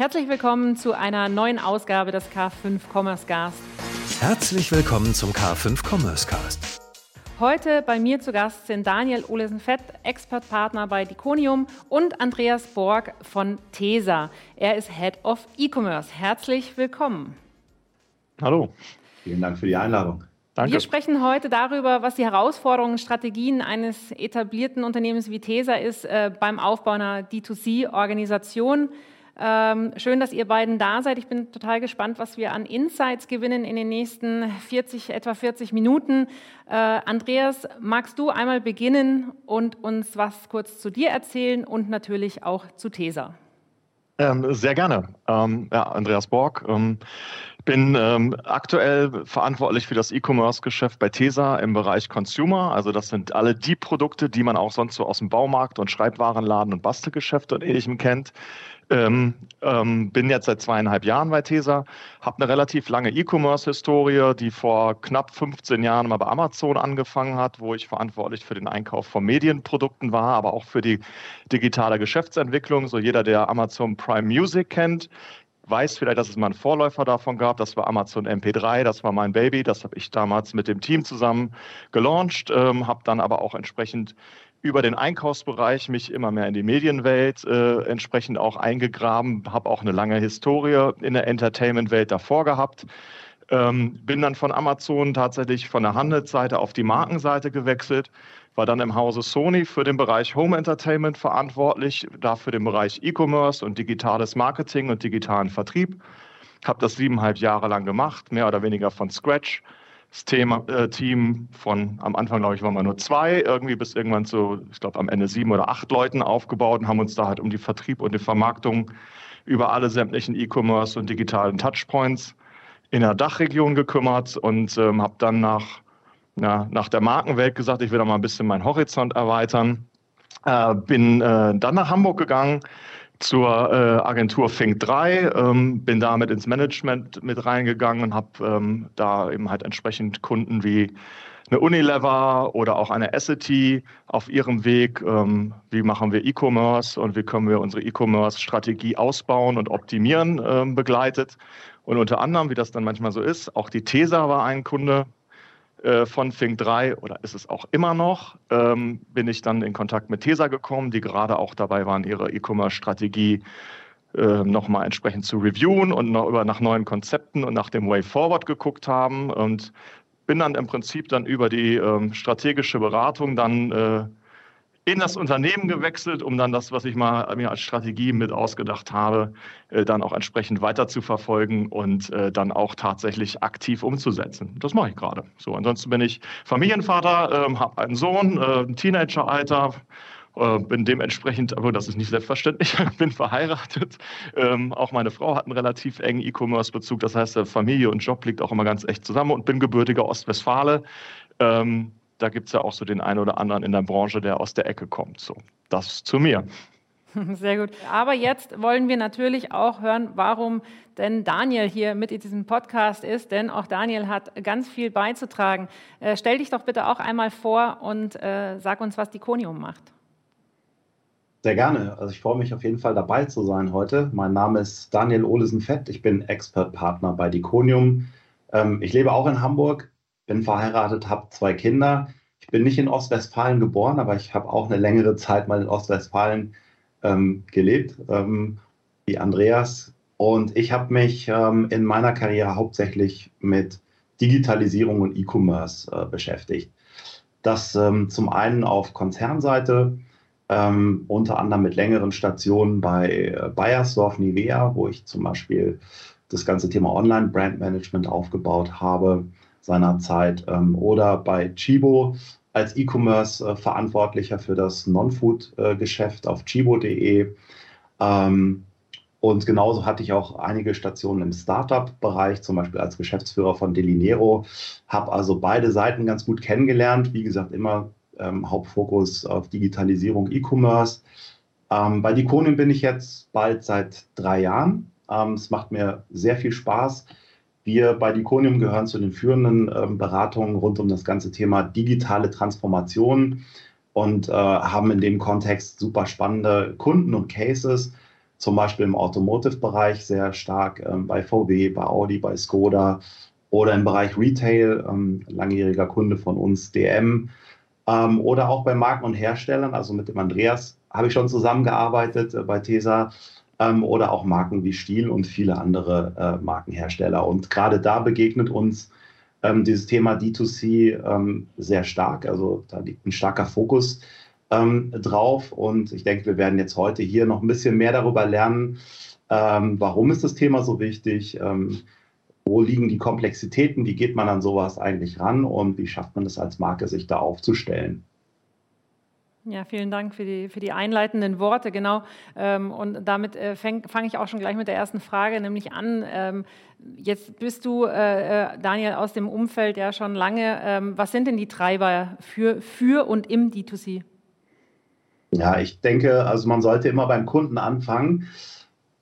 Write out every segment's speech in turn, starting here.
Herzlich willkommen zu einer neuen Ausgabe des K5 Commerce Cast. Herzlich willkommen zum K5 Commerce Cast. Heute bei mir zu Gast sind Daniel Olesen-Fett, Expertpartner bei Diconium und Andreas Borg von TESA. Er ist Head of E-Commerce. Herzlich willkommen. Hallo. Vielen Dank für die Einladung. Danke. Wir sprechen heute darüber, was die Herausforderungen, Strategien eines etablierten Unternehmens wie TESA ist äh, beim Aufbau einer D2C-Organisation. Ähm, schön, dass ihr beiden da seid. Ich bin total gespannt, was wir an Insights gewinnen in den nächsten 40, etwa 40 Minuten. Äh, Andreas, magst du einmal beginnen und uns was kurz zu dir erzählen und natürlich auch zu Tesa? Ähm, sehr gerne. Ähm, ja, Andreas Borg. Ähm, bin ähm, aktuell verantwortlich für das E-Commerce-Geschäft bei TESA im Bereich Consumer. Also das sind alle die Produkte, die man auch sonst so aus dem Baumarkt und Schreibwarenladen und Bastelgeschäft und ähnlichem kennt. Ähm, ähm, bin jetzt seit zweieinhalb Jahren bei TESA, habe eine relativ lange E-Commerce-Historie, die vor knapp 15 Jahren mal bei Amazon angefangen hat, wo ich verantwortlich für den Einkauf von Medienprodukten war, aber auch für die digitale Geschäftsentwicklung. So jeder, der Amazon Prime Music kennt, weiß vielleicht, dass es mal einen Vorläufer davon gab. Das war Amazon MP3, das war mein Baby. Das habe ich damals mit dem Team zusammen gelauncht, ähm, habe dann aber auch entsprechend über den Einkaufsbereich mich immer mehr in die Medienwelt äh, entsprechend auch eingegraben, habe auch eine lange Historie in der Entertainment-Welt davor gehabt. Ähm, bin dann von Amazon tatsächlich von der Handelsseite auf die Markenseite gewechselt, war dann im Hause Sony für den Bereich Home Entertainment verantwortlich, da für den Bereich E-Commerce und digitales Marketing und digitalen Vertrieb. Habe das siebeneinhalb Jahre lang gemacht, mehr oder weniger von Scratch das Thema, äh, Team von am Anfang, glaube ich, waren wir nur zwei, irgendwie bis irgendwann zu, ich glaube, am Ende sieben oder acht Leuten aufgebaut und haben uns da halt um die Vertrieb und die Vermarktung über alle sämtlichen E-Commerce und digitalen Touchpoints in der Dachregion gekümmert und ähm, habe dann nach, na, nach der Markenwelt gesagt, ich will da mal ein bisschen meinen Horizont erweitern. Äh, bin äh, dann nach Hamburg gegangen, zur äh, Agentur Fink 3, ähm, bin damit ins Management mit reingegangen und habe ähm, da eben halt entsprechend Kunden wie eine Unilever oder auch eine Essity auf ihrem Weg, ähm, wie machen wir E-Commerce und wie können wir unsere E-Commerce-Strategie ausbauen und optimieren, ähm, begleitet. Und unter anderem, wie das dann manchmal so ist, auch die TESA war ein Kunde, äh, von Fink 3 oder ist es auch immer noch, ähm, bin ich dann in Kontakt mit TESA gekommen, die gerade auch dabei waren, ihre E-Commerce-Strategie äh, nochmal entsprechend zu reviewen und noch über nach neuen Konzepten und nach dem Way Forward geguckt haben. Und bin dann im Prinzip dann über die ähm, strategische Beratung dann äh, in das Unternehmen gewechselt, um dann das, was ich mal mir als Strategie mit ausgedacht habe, äh, dann auch entsprechend weiter zu verfolgen und äh, dann auch tatsächlich aktiv umzusetzen. Das mache ich gerade. So, ansonsten bin ich Familienvater, ähm, habe einen Sohn, äh, ein Teenageralter, bin dementsprechend, aber das ist nicht selbstverständlich, bin verheiratet. Ähm, auch meine Frau hat einen relativ engen E-Commerce-Bezug. Das heißt, Familie und Job liegt auch immer ganz echt zusammen und bin gebürtiger Ostwestfale. Ähm, da gibt es ja auch so den einen oder anderen in der Branche, der aus der Ecke kommt. So, das zu mir. Sehr gut. Aber jetzt wollen wir natürlich auch hören, warum denn Daniel hier mit in diesem Podcast ist, denn auch Daniel hat ganz viel beizutragen. Äh, stell dich doch bitte auch einmal vor und äh, sag uns, was Diconium macht. Sehr gerne. Also ich freue mich auf jeden Fall dabei zu sein heute. Mein Name ist Daniel Olesen-Fett. Ich bin Expert-Partner bei Diconium. Ähm, ich lebe auch in Hamburg, bin verheiratet, habe zwei Kinder. Ich bin nicht in Ostwestfalen geboren, aber ich habe auch eine längere Zeit mal in Ostwestfalen ähm, gelebt, ähm, wie Andreas. Und ich habe mich ähm, in meiner Karriere hauptsächlich mit Digitalisierung und E-Commerce äh, beschäftigt. Das ähm, zum einen auf Konzernseite, ähm, unter anderem mit längeren Stationen bei äh, Bayersdorf Nivea, wo ich zum Beispiel das ganze Thema Online-Brand-Management aufgebaut habe seinerzeit ähm, oder bei Chibo als E-Commerce-Verantwortlicher für das Non-Food-Geschäft auf chibo.de. Ähm, und genauso hatte ich auch einige Stationen im Startup-Bereich, zum Beispiel als Geschäftsführer von Delinero, habe also beide Seiten ganz gut kennengelernt. Wie gesagt, immer ähm, Hauptfokus auf Digitalisierung, E-Commerce. Ähm, bei Diconium bin ich jetzt bald seit drei Jahren. Ähm, es macht mir sehr viel Spaß. Wir bei Diconium gehören zu den führenden ähm, Beratungen rund um das ganze Thema digitale Transformation und äh, haben in dem Kontext super spannende Kunden und Cases. zum Beispiel im Automotive-Bereich sehr stark ähm, bei VW, bei Audi, bei Skoda oder im Bereich Retail, ähm, langjähriger Kunde von uns, DM ähm, oder auch bei Marken und Herstellern, also mit dem Andreas habe ich schon zusammengearbeitet äh, bei TESA ähm, oder auch Marken wie Stiel und viele andere äh, Markenhersteller. Und gerade da begegnet uns ähm, dieses Thema D2C ähm, sehr stark. Also da liegt ein starker Fokus ähm, drauf. Und ich denke, wir werden jetzt heute hier noch ein bisschen mehr darüber lernen, ähm, warum ist das Thema so wichtig, ähm, wo liegen die Komplexitäten, wie geht man an sowas eigentlich ran und wie schafft man es als Marke, sich da aufzustellen. Ja, vielen Dank für die, für die einleitenden Worte, genau. Ähm, und damit äh, fange ich auch schon gleich mit der ersten Frage, nämlich an. Ähm, jetzt bist du, äh, äh, Daniel, aus dem Umfeld ja schon lange. Ähm, was sind denn die Treiber für, für und im D2C? Ja, ich denke, also man sollte immer beim Kunden anfangen.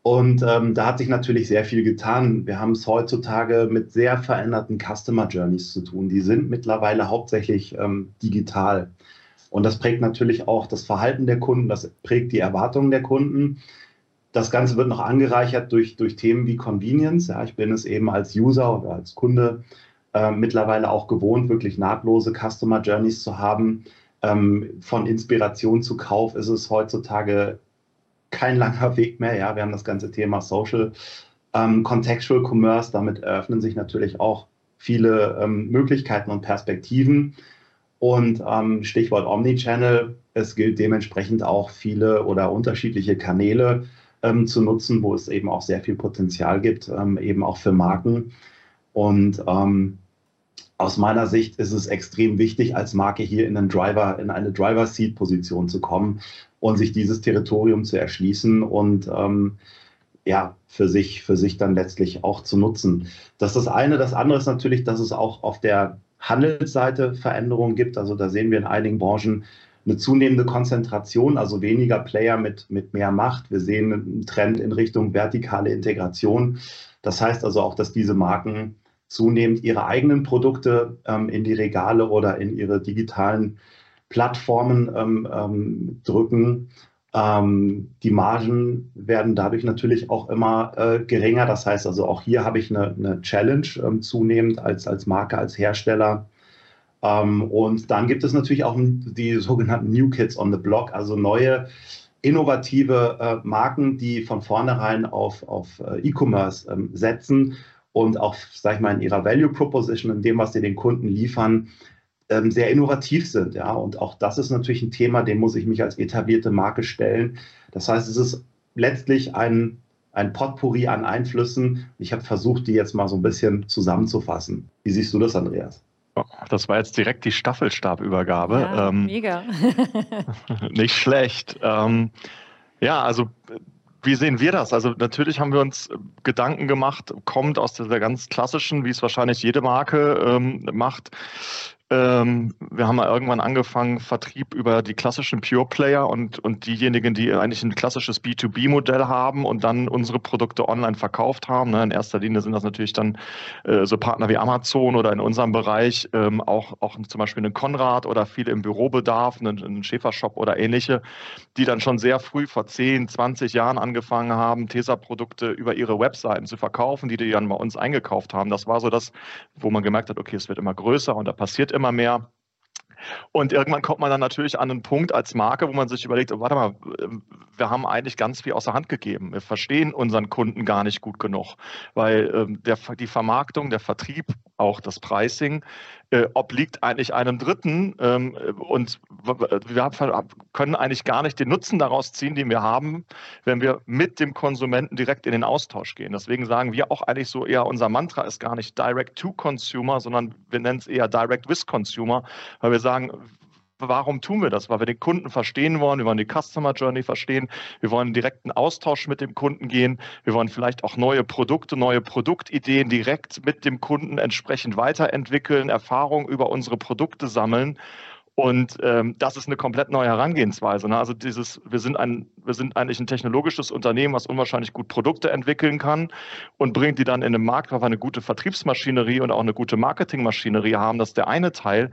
Und ähm, da hat sich natürlich sehr viel getan. Wir haben es heutzutage mit sehr veränderten Customer Journeys zu tun. Die sind mittlerweile hauptsächlich ähm, digital. Und das prägt natürlich auch das Verhalten der Kunden, das prägt die Erwartungen der Kunden. Das Ganze wird noch angereichert durch, durch Themen wie Convenience. Ja, ich bin es eben als User oder als Kunde äh, mittlerweile auch gewohnt, wirklich nahtlose Customer Journeys zu haben. Ähm, von Inspiration zu Kauf ist es heutzutage kein langer Weg mehr. Ja, wir haben das ganze Thema Social ähm, Contextual Commerce. Damit eröffnen sich natürlich auch viele ähm, Möglichkeiten und Perspektiven. Und ähm, Stichwort Omnichannel, es gilt dementsprechend auch viele oder unterschiedliche Kanäle ähm, zu nutzen, wo es eben auch sehr viel Potenzial gibt, ähm, eben auch für Marken. Und ähm, aus meiner Sicht ist es extrem wichtig, als Marke hier in, einen Driver, in eine Driver-Seat-Position zu kommen und sich dieses Territorium zu erschließen und ähm, ja, für sich, für sich dann letztlich auch zu nutzen. Das ist das eine. Das andere ist natürlich, dass es auch auf der Handelsseite Veränderungen gibt. Also da sehen wir in einigen Branchen eine zunehmende Konzentration, also weniger Player mit, mit mehr Macht. Wir sehen einen Trend in Richtung vertikale Integration. Das heißt also auch, dass diese Marken zunehmend ihre eigenen Produkte ähm, in die Regale oder in ihre digitalen Plattformen ähm, ähm, drücken ähm, die Margen werden dadurch natürlich auch immer äh, geringer. Das heißt also, auch hier habe ich eine, eine Challenge ähm, zunehmend als, als Marke, als Hersteller. Ähm, und dann gibt es natürlich auch die sogenannten New Kids on the Block, also neue innovative äh, Marken, die von vornherein auf, auf äh, E-Commerce ähm, setzen und auch, sag ich mal, in ihrer Value Proposition, in dem, was sie den Kunden liefern, ähm, sehr innovativ sind. Ja? Und auch das ist natürlich ein Thema, dem muss ich mich als etablierte Marke stellen. Das heißt, es ist letztlich ein, ein Potpourri an Einflüssen. Ich habe versucht, die jetzt mal so ein bisschen zusammenzufassen. Wie siehst du das, Andreas? Das war jetzt direkt die Staffelstabübergabe. Ja, ähm, mega. nicht schlecht. Ähm, ja, also wie sehen wir das? Also natürlich haben wir uns Gedanken gemacht, kommt aus der ganz klassischen, wie es wahrscheinlich jede Marke ähm, macht, ähm, wir haben mal irgendwann angefangen, Vertrieb über die klassischen Pure Player und, und diejenigen, die eigentlich ein klassisches B2B-Modell haben und dann unsere Produkte online verkauft haben. Ne? In erster Linie sind das natürlich dann äh, so Partner wie Amazon oder in unserem Bereich ähm, auch, auch zum Beispiel einen Konrad oder viele im Bürobedarf, einen, einen Schäfershop oder ähnliche, die dann schon sehr früh vor 10, 20 Jahren angefangen haben, TESA-Produkte über ihre Webseiten zu verkaufen, die die dann bei uns eingekauft haben. Das war so das, wo man gemerkt hat, okay, es wird immer größer und da passiert immer mehr. Und irgendwann kommt man dann natürlich an einen Punkt als Marke, wo man sich überlegt, oh, warte mal, wir haben eigentlich ganz viel außer Hand gegeben. Wir verstehen unseren Kunden gar nicht gut genug, weil ähm, der, die Vermarktung, der Vertrieb, auch das Pricing äh, obliegt eigentlich einem Dritten ähm, und wir können eigentlich gar nicht den Nutzen daraus ziehen, den wir haben, wenn wir mit dem Konsumenten direkt in den Austausch gehen. Deswegen sagen wir auch eigentlich so eher, unser Mantra ist gar nicht Direct to Consumer, sondern wir nennen es eher Direct with Consumer, weil wir sagen, warum tun wir das? Weil wir den Kunden verstehen wollen, wir wollen die Customer Journey verstehen, wir wollen direkten Austausch mit dem Kunden gehen, wir wollen vielleicht auch neue Produkte, neue Produktideen direkt mit dem Kunden entsprechend weiterentwickeln, Erfahrungen über unsere Produkte sammeln. Und ähm, das ist eine komplett neue Herangehensweise. Ne? Also dieses, wir sind ein, wir sind eigentlich ein technologisches Unternehmen, was unwahrscheinlich gut Produkte entwickeln kann und bringt die dann in den Markt, weil wir eine gute Vertriebsmaschinerie und auch eine gute Marketingmaschinerie haben. Das ist der eine Teil.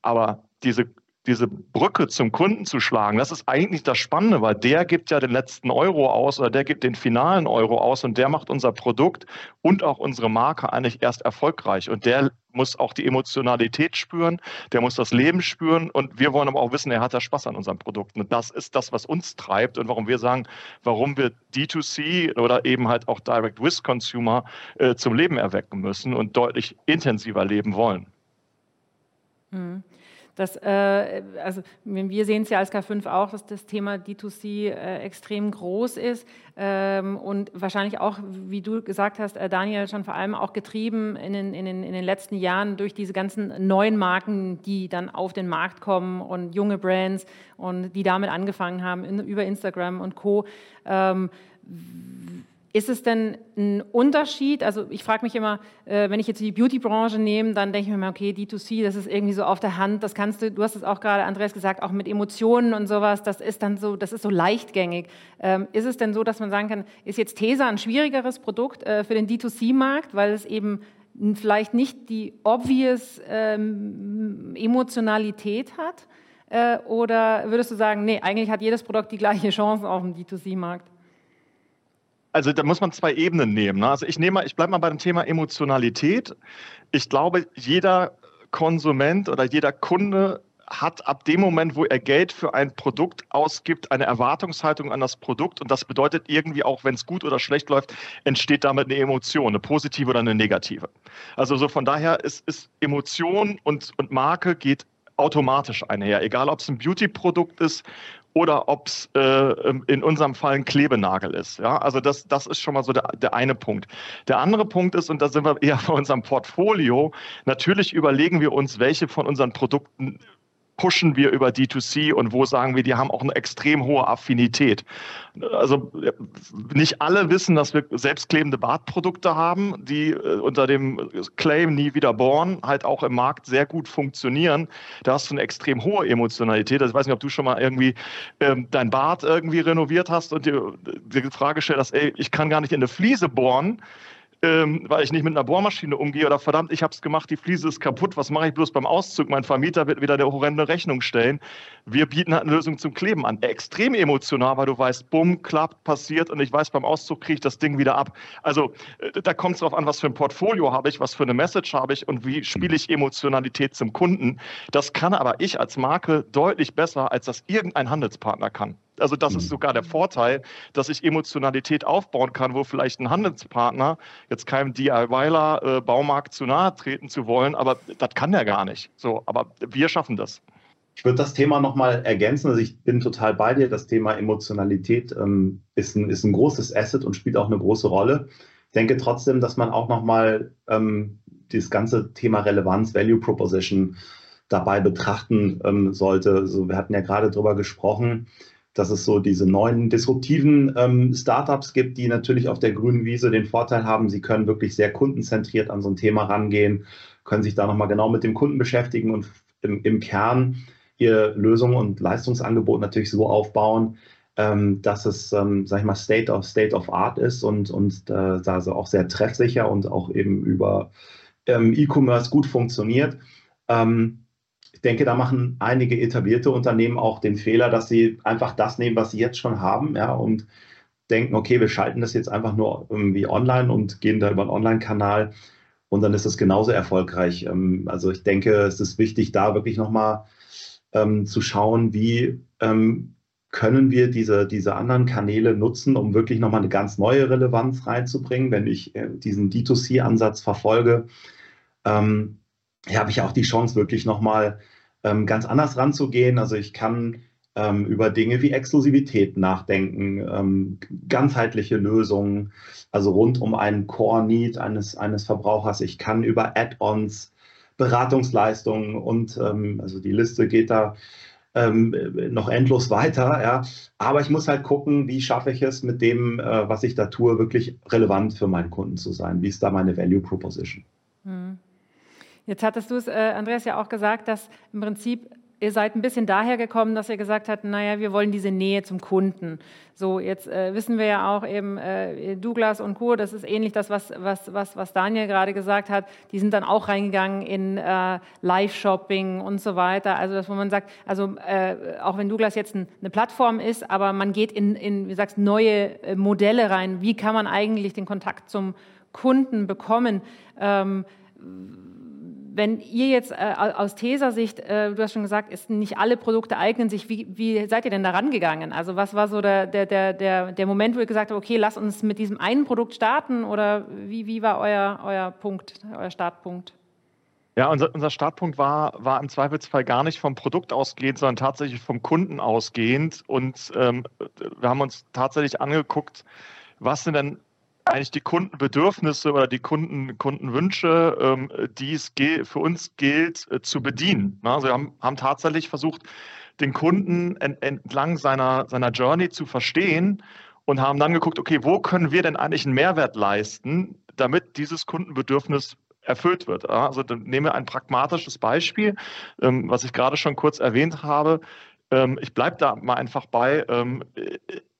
Aber diese diese Brücke zum Kunden zu schlagen, das ist eigentlich das Spannende, weil der gibt ja den letzten Euro aus oder der gibt den finalen Euro aus und der macht unser Produkt und auch unsere Marke eigentlich erst erfolgreich. Und der muss auch die Emotionalität spüren, der muss das Leben spüren und wir wollen aber auch wissen, er hat da Spaß an unseren Produkten. Und das ist das, was uns treibt und warum wir sagen, warum wir D2C oder eben halt auch Direct with Consumer äh, zum Leben erwecken müssen und deutlich intensiver leben wollen. Mhm. Das, äh, also wir sehen es ja als K5 auch, dass das Thema D2C äh, extrem groß ist ähm, und wahrscheinlich auch, wie du gesagt hast, äh, Daniel, schon vor allem auch getrieben in den, in, den, in den letzten Jahren durch diese ganzen neuen Marken, die dann auf den Markt kommen und junge Brands und die damit angefangen haben in, über Instagram und Co. Ähm, ist es denn ein Unterschied? Also ich frage mich immer, äh, wenn ich jetzt die Beauty-Branche nehme, dann denke ich mir mal, okay, D2C, das ist irgendwie so auf der Hand, das kannst du, du hast es auch gerade, Andreas, gesagt, auch mit Emotionen und sowas, das ist dann so, das ist so leichtgängig. Ähm, ist es denn so, dass man sagen kann, ist jetzt Tesa ein schwierigeres Produkt äh, für den D2C-Markt, weil es eben vielleicht nicht die obvious ähm, Emotionalität hat? Äh, oder würdest du sagen, nee, eigentlich hat jedes Produkt die gleiche Chance auf dem D2C-Markt? Also da muss man zwei Ebenen nehmen. Ne? Also ich nehme mal, ich bleibe mal bei dem Thema Emotionalität. Ich glaube, jeder Konsument oder jeder Kunde hat ab dem Moment, wo er Geld für ein Produkt ausgibt, eine Erwartungshaltung an das Produkt. Und das bedeutet irgendwie auch, wenn es gut oder schlecht läuft, entsteht damit eine Emotion, eine positive oder eine negative. Also so von daher ist, ist Emotion und, und Marke geht automatisch einher. Egal, ob es ein Beauty-Produkt ist oder ob es äh, in unserem Fall ein Klebenagel ist. Ja, also das, das ist schon mal so der, der eine Punkt. Der andere Punkt ist, und da sind wir eher bei unserem Portfolio, natürlich überlegen wir uns, welche von unseren Produkten pushen wir über D2C und wo sagen wir, die haben auch eine extrem hohe Affinität. Also nicht alle wissen, dass wir selbstklebende Bartprodukte haben, die äh, unter dem Claim nie wieder born halt auch im Markt sehr gut funktionieren. Da hast du eine extrem hohe Emotionalität. Also ich weiß nicht, ob du schon mal irgendwie ähm, dein Bart irgendwie renoviert hast und dir die Frage stellst, ey, ich kann gar nicht in eine Fliese bohren ähm, weil ich nicht mit einer Bohrmaschine umgehe oder verdammt, ich habe es gemacht, die Fliese ist kaputt, was mache ich bloß beim Auszug? Mein Vermieter wird wieder eine horrende Rechnung stellen. Wir bieten halt eine Lösung zum Kleben an. Extrem emotional, weil du weißt, bumm, klappt, passiert und ich weiß, beim Auszug kriege ich das Ding wieder ab. Also äh, da kommt es darauf an, was für ein Portfolio habe ich, was für eine Message habe ich und wie spiele ich Emotionalität zum Kunden. Das kann aber ich als Marke deutlich besser, als das irgendein Handelspartner kann. Also das ist mhm. sogar der Vorteil, dass ich Emotionalität aufbauen kann, wo vielleicht ein Handelspartner, jetzt keinem DIYler, äh, Baumarkt zu nahe treten zu wollen, aber das kann der gar nicht. So, aber wir schaffen das. Ich würde das Thema nochmal ergänzen. Also ich bin total bei dir. Das Thema Emotionalität ähm, ist, ein, ist ein großes Asset und spielt auch eine große Rolle. Ich denke trotzdem, dass man auch nochmal ähm, dieses ganze Thema Relevanz, Value Proposition dabei betrachten ähm, sollte. Also wir hatten ja gerade darüber gesprochen, dass es so diese neuen disruptiven ähm, Startups gibt, die natürlich auf der grünen Wiese den Vorteil haben, sie können wirklich sehr kundenzentriert an so ein Thema rangehen, können sich da nochmal genau mit dem Kunden beschäftigen und im, im Kern ihr Lösung und Leistungsangebot natürlich so aufbauen, ähm, dass es, ähm, sag ich mal, State of, State of Art ist und, und äh, also auch sehr treffsicher und auch eben über ähm, E-Commerce gut funktioniert. Ähm, ich denke, da machen einige etablierte Unternehmen auch den Fehler, dass sie einfach das nehmen, was sie jetzt schon haben, ja, und denken, okay, wir schalten das jetzt einfach nur irgendwie online und gehen da über einen Online-Kanal und dann ist es genauso erfolgreich. Ähm, also ich denke, es ist wichtig, da wirklich nochmal ähm, zu schauen, wie ähm, können wir diese, diese anderen Kanäle nutzen, um wirklich nochmal eine ganz neue Relevanz reinzubringen. Wenn ich äh, diesen D2C-Ansatz verfolge, ähm, habe ich auch die Chance, wirklich nochmal ähm, ganz anders ranzugehen. Also ich kann ähm, über Dinge wie Exklusivität nachdenken, ähm, ganzheitliche Lösungen, also rund um einen Core-Need eines, eines Verbrauchers. Ich kann über Add-ons, Beratungsleistungen und ähm, also die Liste geht da ähm, noch endlos weiter. Ja. Aber ich muss halt gucken, wie schaffe ich es mit dem, äh, was ich da tue, wirklich relevant für meinen Kunden zu sein. Wie ist da meine Value Proposition? Hm. Jetzt hattest du es, äh, Andreas, ja auch gesagt, dass im Prinzip ihr seid ein bisschen daher gekommen, dass ihr gesagt habt, naja, wir wollen diese Nähe zum Kunden. So, jetzt äh, wissen wir ja auch eben, äh, Douglas und Co., das ist ähnlich das, was, was, was, was Daniel gerade gesagt hat, die sind dann auch reingegangen in äh, Live-Shopping und so weiter. Also, dass, wo man sagt, also äh, auch wenn Douglas jetzt ein, eine Plattform ist, aber man geht in, in wie sagst, neue äh, Modelle rein. Wie kann man eigentlich den Kontakt zum Kunden bekommen? Ähm, wenn ihr jetzt äh, aus TESA-Sicht, äh, du hast schon gesagt, ist nicht alle Produkte eignen sich, wie, wie seid ihr denn da rangegangen? Also was war so der, der, der, der Moment, wo ihr gesagt habt, okay, lass uns mit diesem einen Produkt starten oder wie, wie war euer, euer Punkt, euer Startpunkt? Ja, unser, unser Startpunkt war, war im Zweifelsfall gar nicht vom Produkt ausgehend, sondern tatsächlich vom Kunden ausgehend. Und ähm, wir haben uns tatsächlich angeguckt, was sind denn eigentlich die Kundenbedürfnisse oder die Kunden, Kundenwünsche, ähm, die es für uns gilt äh, zu bedienen. Also wir haben, haben tatsächlich versucht, den Kunden entlang seiner, seiner Journey zu verstehen und haben dann geguckt, okay, wo können wir denn eigentlich einen Mehrwert leisten, damit dieses Kundenbedürfnis erfüllt wird. Also dann nehmen wir ein pragmatisches Beispiel, ähm, was ich gerade schon kurz erwähnt habe. Ähm, ich bleibe da mal einfach bei.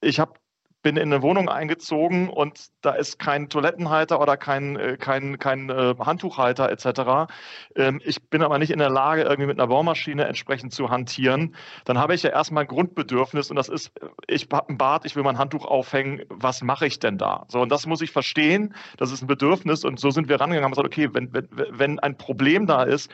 Ich habe bin in eine Wohnung eingezogen und da ist kein Toilettenhalter oder kein, äh, kein, kein äh, Handtuchhalter etc. Ähm, ich bin aber nicht in der Lage, irgendwie mit einer Bohrmaschine entsprechend zu hantieren. Dann habe ich ja erstmal ein Grundbedürfnis und das ist, ich habe ein Bad, ich will mein Handtuch aufhängen, was mache ich denn da? So, und das muss ich verstehen, das ist ein Bedürfnis und so sind wir rangegangen und gesagt, okay, wenn, wenn, wenn ein Problem da ist,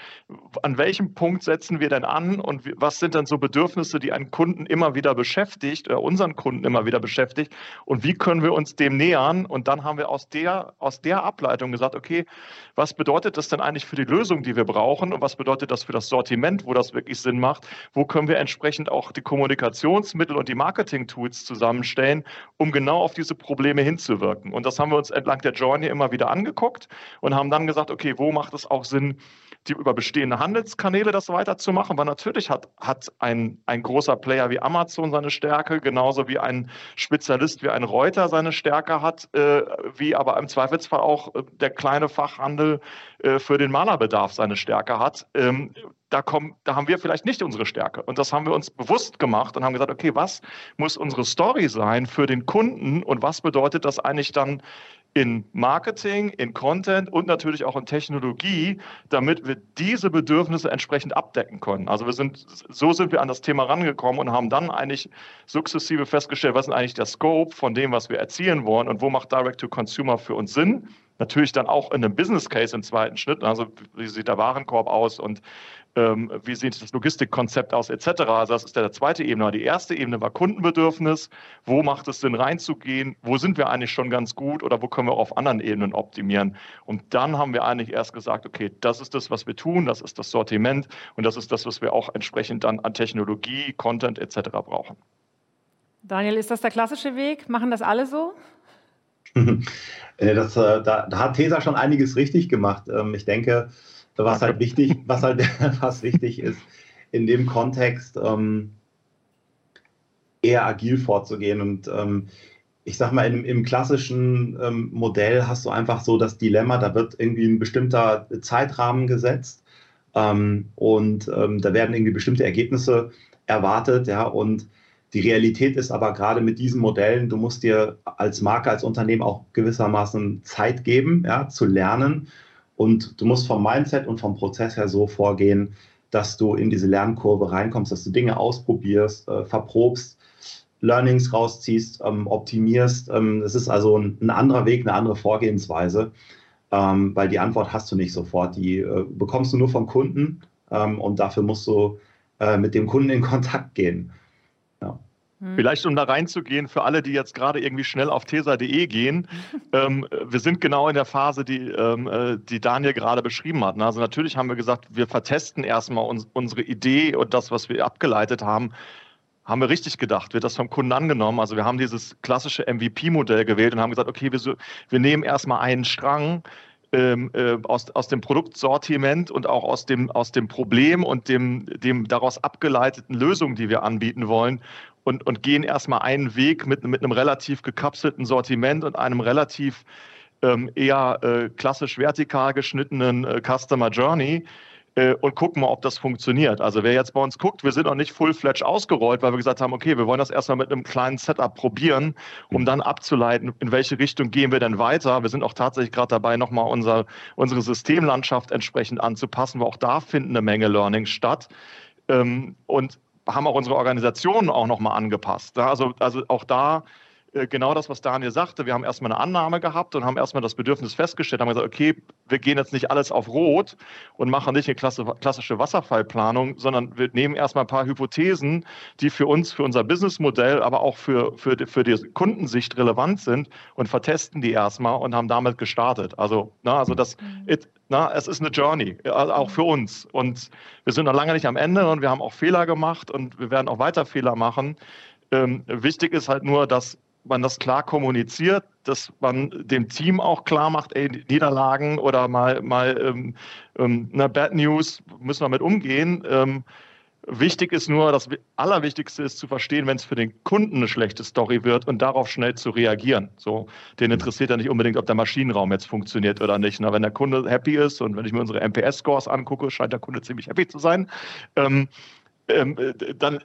an welchem Punkt setzen wir denn an und was sind denn so Bedürfnisse, die einen Kunden immer wieder beschäftigt, oder unseren Kunden immer wieder beschäftigt und wie können wir uns dem nähern? Und dann haben wir aus der, aus der Ableitung gesagt, okay, was bedeutet das denn eigentlich für die Lösung, die wir brauchen? Und was bedeutet das für das Sortiment, wo das wirklich Sinn macht? Wo können wir entsprechend auch die Kommunikationsmittel und die Marketing-Tools zusammenstellen, um genau auf diese Probleme hinzuwirken? Und das haben wir uns entlang der Journey immer wieder angeguckt und haben dann gesagt, okay, wo macht es auch Sinn, die über bestehende Handelskanäle das weiterzumachen, weil natürlich hat, hat ein, ein großer Player wie Amazon seine Stärke, genauso wie ein Spezialist wie ein Reuter seine Stärke hat, äh, wie aber im Zweifelsfall auch äh, der kleine Fachhandel äh, für den Malerbedarf seine Stärke hat. Ähm, da, kommen, da haben wir vielleicht nicht unsere Stärke. Und das haben wir uns bewusst gemacht und haben gesagt, okay, was muss unsere Story sein für den Kunden und was bedeutet das eigentlich dann in Marketing, in Content und natürlich auch in Technologie, damit wir diese Bedürfnisse entsprechend abdecken können. Also wir sind, so sind wir an das Thema rangekommen und haben dann eigentlich sukzessive festgestellt, was ist eigentlich der Scope von dem, was wir erzielen wollen und wo macht Direct-to-Consumer für uns Sinn. Natürlich dann auch in einem Business Case im zweiten Schritt, also wie sieht der Warenkorb aus und ähm, wie sieht das Logistikkonzept aus, etc. Also das ist der zweite Ebene. Die erste Ebene war Kundenbedürfnis. Wo macht es Sinn reinzugehen? Wo sind wir eigentlich schon ganz gut oder wo können wir auf anderen Ebenen optimieren? Und dann haben wir eigentlich erst gesagt, okay, das ist das, was wir tun, das ist das Sortiment und das ist das, was wir auch entsprechend dann an Technologie, Content etc. brauchen. Daniel, ist das der klassische Weg? Machen das alle so? Äh, das, äh, da, da, hat Tesa schon einiges richtig gemacht. Ähm, ich denke, was halt wichtig, was halt was wichtig ist, in dem Kontext ähm, eher agil vorzugehen. Und ähm, ich sag mal, im, im klassischen ähm, Modell hast du einfach so das Dilemma, da wird irgendwie ein bestimmter Zeitrahmen gesetzt ähm, und ähm, da werden irgendwie bestimmte Ergebnisse erwartet, ja, und die Realität ist aber gerade mit diesen Modellen, du musst dir als Marke, als Unternehmen auch gewissermaßen Zeit geben, ja, zu lernen und du musst vom Mindset und vom Prozess her so vorgehen, dass du in diese Lernkurve reinkommst, dass du Dinge ausprobierst, äh, verprobst, Learnings rausziehst, ähm, optimierst. Ähm, das ist also ein, ein, anderer Weg, eine andere Vorgehensweise, ähm, weil die Antwort hast du nicht sofort. Die äh, bekommst du nur vom Kunden ähm, und dafür musst du äh, mit dem Kunden in Kontakt gehen. Hm. Vielleicht um da reinzugehen, für alle, die jetzt gerade irgendwie schnell auf tesa.de gehen, ähm, wir sind genau in der Phase, die, ähm, äh, die Daniel gerade beschrieben hat. Also natürlich haben wir gesagt, wir vertesten erstmal uns, unsere Idee und das, was wir abgeleitet haben, haben wir richtig gedacht, wird das vom Kunden angenommen. Also wir haben dieses klassische MVP-Modell gewählt und haben gesagt, okay, wir, wir nehmen erstmal einen Strang, ähm, äh, aus, aus dem Produktsortiment und auch aus dem, aus dem Problem und dem, dem daraus abgeleiteten Lösungen, die wir anbieten wollen und, und gehen erstmal einen Weg mit, mit einem relativ gekapselten Sortiment und einem relativ ähm, eher äh, klassisch vertikal geschnittenen äh, Customer Journey äh, und gucken mal, ob das funktioniert. Also wer jetzt bei uns guckt, wir sind noch nicht full-fledged ausgerollt, weil wir gesagt haben, okay, wir wollen das erstmal mit einem kleinen Setup probieren, um dann abzuleiten, in welche Richtung gehen wir denn weiter. Wir sind auch tatsächlich gerade dabei, nochmal unser, unsere Systemlandschaft entsprechend anzupassen, weil auch da finden eine Menge Learnings statt. Ähm, und haben auch unsere Organisation auch nochmal angepasst. Also, also auch da genau das, was Daniel sagte. Wir haben erstmal eine Annahme gehabt und haben erstmal das Bedürfnis festgestellt, haben gesagt, okay, wir gehen jetzt nicht alles auf Rot und machen nicht eine klassische Wasserfallplanung, sondern wir nehmen erstmal ein paar Hypothesen, die für uns, für unser Businessmodell, aber auch für, für, für die Kundensicht relevant sind und vertesten die erstmal und haben damit gestartet. Also, na, also das, mhm. it, na, es ist eine Journey, auch für uns. Und wir sind noch lange nicht am Ende und wir haben auch Fehler gemacht und wir werden auch weiter Fehler machen. Ähm, wichtig ist halt nur, dass man das klar kommuniziert, dass man dem Team auch klar macht, ey, Niederlagen oder mal, mal ähm, ähm, eine Bad News müssen wir mit umgehen. Ähm, wichtig ist nur, das Allerwichtigste ist zu verstehen, wenn es für den Kunden eine schlechte Story wird und darauf schnell zu reagieren. So, den interessiert ja nicht unbedingt, ob der Maschinenraum jetzt funktioniert oder nicht. Na, wenn der Kunde happy ist und wenn ich mir unsere MPS-Scores angucke, scheint der Kunde ziemlich happy zu sein. Ähm, ähm, dann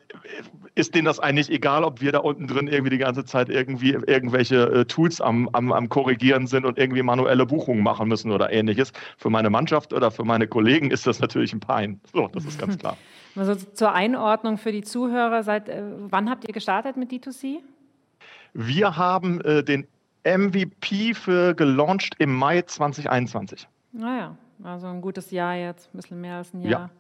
ist denen das eigentlich egal, ob wir da unten drin irgendwie die ganze Zeit irgendwie irgendwelche äh, Tools am, am, am Korrigieren sind und irgendwie manuelle Buchungen machen müssen oder ähnliches. Für meine Mannschaft oder für meine Kollegen ist das natürlich ein Pein. So, das ist ganz klar. Also zur Einordnung für die Zuhörer, seit äh, wann habt ihr gestartet mit D2C? Wir haben äh, den MVP für gelauncht im Mai 2021. Naja, also ein gutes Jahr jetzt, ein bisschen mehr als ein Jahr. Ja.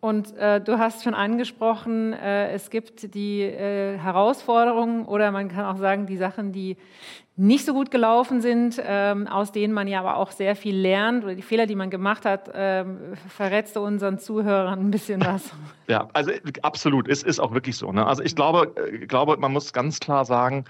Und äh, du hast schon angesprochen, äh, es gibt die äh, Herausforderungen oder man kann auch sagen, die Sachen, die nicht so gut gelaufen sind, ähm, aus denen man ja aber auch sehr viel lernt oder die Fehler, die man gemacht hat, ähm, verrätst du unseren Zuhörern ein bisschen was. Ja, also absolut, es ist auch wirklich so. Ne? Also ich glaube, äh, glaube, man muss ganz klar sagen,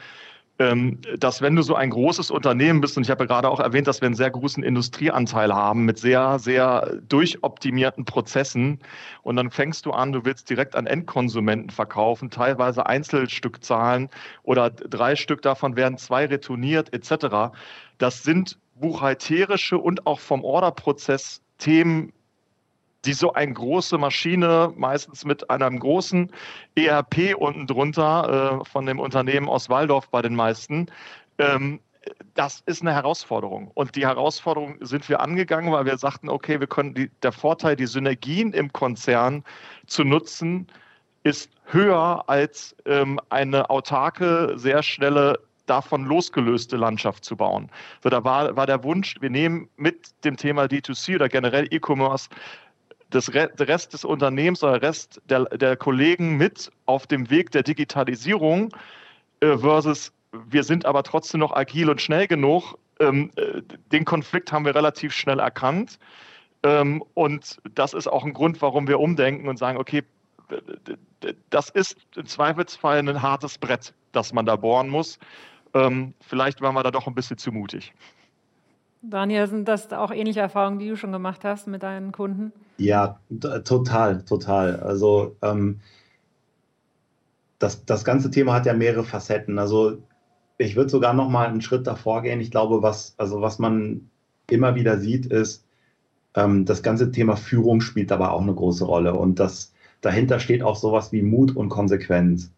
dass wenn du so ein großes Unternehmen bist, und ich habe ja gerade auch erwähnt, dass wir einen sehr großen Industrieanteil haben mit sehr, sehr durchoptimierten Prozessen und dann fängst du an, du willst direkt an Endkonsumenten verkaufen, teilweise Einzelstückzahlen oder drei Stück davon werden zwei retourniert etc. Das sind buchhalterische und auch vom Orderprozess Themen, die so eine große Maschine, meistens mit einem großen ERP unten drunter, äh, von dem Unternehmen aus Waldorf bei den meisten, ähm, das ist eine Herausforderung. Und die Herausforderung sind wir angegangen, weil wir sagten, okay, wir können die, der Vorteil, die Synergien im Konzern zu nutzen, ist höher als ähm, eine autarke, sehr schnelle davon losgelöste Landschaft zu bauen. So, da war, war der Wunsch, wir nehmen mit dem Thema D2C oder generell E-Commerce das Re der Rest des Unternehmens oder der Rest der, der Kollegen mit auf dem Weg der Digitalisierung äh, versus wir sind aber trotzdem noch agil und schnell genug. Ähm, äh, den Konflikt haben wir relativ schnell erkannt. Ähm, und das ist auch ein Grund, warum wir umdenken und sagen, okay, das ist im Zweifelsfall ein hartes Brett, das man da bohren muss. Ähm, vielleicht waren wir da doch ein bisschen zu mutig. Daniel, sind das auch ähnliche Erfahrungen, die du schon gemacht hast mit deinen Kunden? Ja, total, total. Also ähm, das, das ganze Thema hat ja mehrere Facetten. Also ich würde sogar noch mal einen Schritt davor gehen. Ich glaube, was, also was man immer wieder sieht, ist, ähm, das ganze Thema Führung spielt aber auch eine große Rolle. Und das, dahinter steht auch sowas wie Mut und Konsequenz.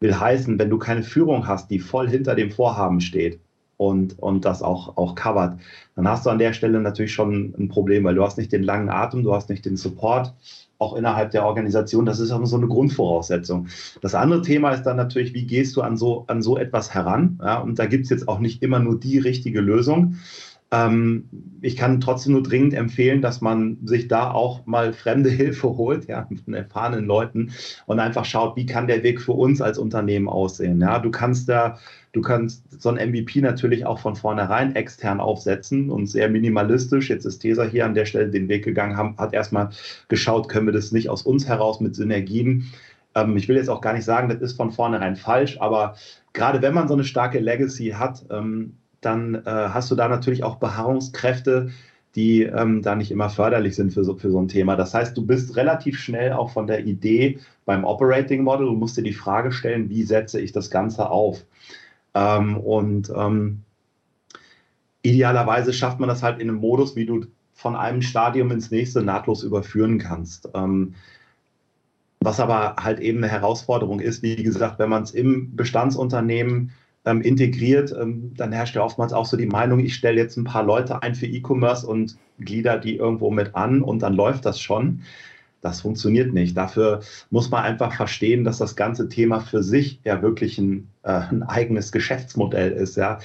Will heißen, wenn du keine Führung hast, die voll hinter dem Vorhaben steht, und, und das auch, auch covert, dann hast du an der Stelle natürlich schon ein Problem, weil du hast nicht den langen Atem, du hast nicht den Support, auch innerhalb der Organisation. Das ist auch so eine Grundvoraussetzung. Das andere Thema ist dann natürlich, wie gehst du an so, an so etwas heran? Ja, und da gibt es jetzt auch nicht immer nur die richtige Lösung. Ähm, ich kann trotzdem nur dringend empfehlen, dass man sich da auch mal fremde Hilfe holt, ja, von erfahrenen Leuten und einfach schaut, wie kann der Weg für uns als Unternehmen aussehen. Ja, du kannst da Du kannst so ein MVP natürlich auch von vornherein extern aufsetzen und sehr minimalistisch. Jetzt ist Tesa hier an der Stelle den Weg gegangen, haben, hat erstmal geschaut, können wir das nicht aus uns heraus mit Synergien. Ähm, ich will jetzt auch gar nicht sagen, das ist von vornherein falsch, aber gerade wenn man so eine starke Legacy hat, ähm, dann äh, hast du da natürlich auch Beharrungskräfte, die ähm, da nicht immer förderlich sind für so, für so ein Thema. Das heißt, du bist relativ schnell auch von der Idee beim Operating Model. Du musst dir die Frage stellen, wie setze ich das Ganze auf? Ähm, und ähm, idealerweise schafft man das halt in einem Modus, wie du von einem Stadium ins nächste nahtlos überführen kannst. Ähm, was aber halt eben eine Herausforderung ist, wie gesagt, wenn man es im Bestandsunternehmen ähm, integriert, ähm, dann herrscht ja oftmals auch so die Meinung, ich stelle jetzt ein paar Leute ein für E-Commerce und glieder die irgendwo mit an und dann läuft das schon. Das funktioniert nicht. Dafür muss man einfach verstehen, dass das ganze Thema für sich ja wirklich ein, äh, ein eigenes Geschäftsmodell ist. Ja.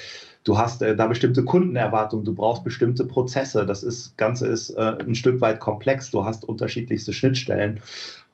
Du hast äh, da bestimmte Kundenerwartungen, du brauchst bestimmte Prozesse. Das ist, Ganze ist äh, ein Stück weit komplex. Du hast unterschiedlichste Schnittstellen.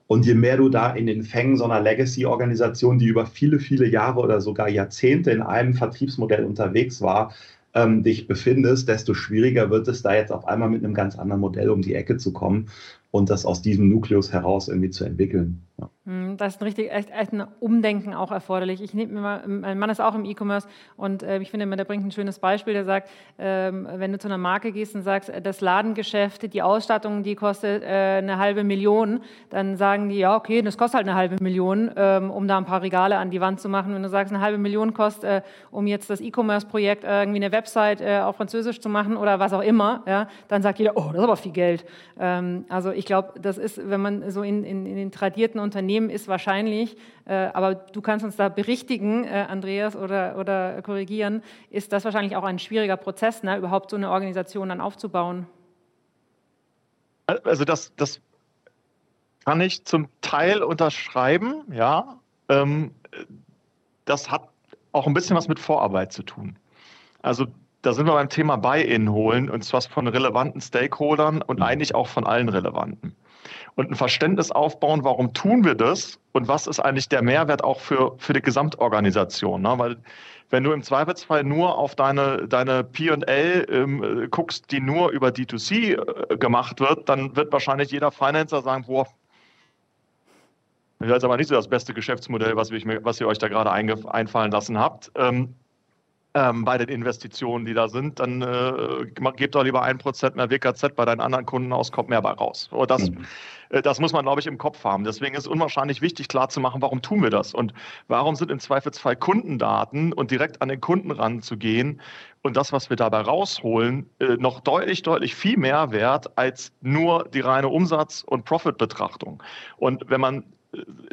Und je mehr du da in den Fängen so einer Legacy-Organisation, die über viele, viele Jahre oder sogar Jahrzehnte in einem Vertriebsmodell unterwegs war, ähm, dich befindest, desto schwieriger wird es da jetzt auf einmal mit einem ganz anderen Modell um die Ecke zu kommen und das aus diesem Nukleus heraus irgendwie zu entwickeln. Ja. Hm, das ist ein richtig, echt, echt ein Umdenken auch erforderlich. Ich nehme mal, mein Mann ist auch im E-Commerce und äh, ich finde immer, der bringt ein schönes Beispiel. Der sagt, äh, wenn du zu einer Marke gehst und sagst, das Ladengeschäft, die Ausstattung, die kostet äh, eine halbe Million, dann sagen die, ja, okay, das kostet halt eine halbe Million, ähm, um da ein paar Regale an die Wand zu machen. Wenn du sagst, eine halbe Million kostet, äh, um jetzt das E-Commerce-Projekt äh, irgendwie eine Website äh, auf Französisch zu machen oder was auch immer, ja, dann sagt jeder, oh, das ist aber viel Geld. Ähm, also ich glaube, das ist, wenn man so in, in, in den tradierten Unternehmen ist, wahrscheinlich, äh, aber du kannst uns da berichtigen, äh, Andreas, oder, oder korrigieren, ist das wahrscheinlich auch ein schwieriger Prozess, ne, überhaupt so eine Organisation dann aufzubauen. Also das, das kann ich zum Teil unterschreiben, ja. Ähm, das hat auch ein bisschen was mit Vorarbeit zu tun. Also da sind wir beim Thema Buy-in holen und zwar von relevanten Stakeholdern und eigentlich auch von allen relevanten. Und ein Verständnis aufbauen, warum tun wir das und was ist eigentlich der Mehrwert auch für, für die Gesamtorganisation. Ne? Weil wenn du im Zweifelsfall nur auf deine, deine PL ähm, guckst, die nur über D2C äh, gemacht wird, dann wird wahrscheinlich jeder Financer sagen, boah, das ist aber nicht so das beste Geschäftsmodell, was, ich, was ihr euch da gerade einfallen lassen habt. Ähm, ähm, bei den Investitionen, die da sind, dann äh, gebt doch lieber ein Prozent mehr WKZ bei deinen anderen Kunden aus, kommt mehr bei raus. So, das, mhm. äh, das muss man, glaube ich, im Kopf haben. Deswegen ist es unwahrscheinlich wichtig, klarzumachen, warum tun wir das und warum sind im Zweifelsfall Kundendaten und direkt an den Kunden ranzugehen und das, was wir dabei rausholen, äh, noch deutlich, deutlich viel mehr wert als nur die reine Umsatz- und Profit-Betrachtung. Und wenn man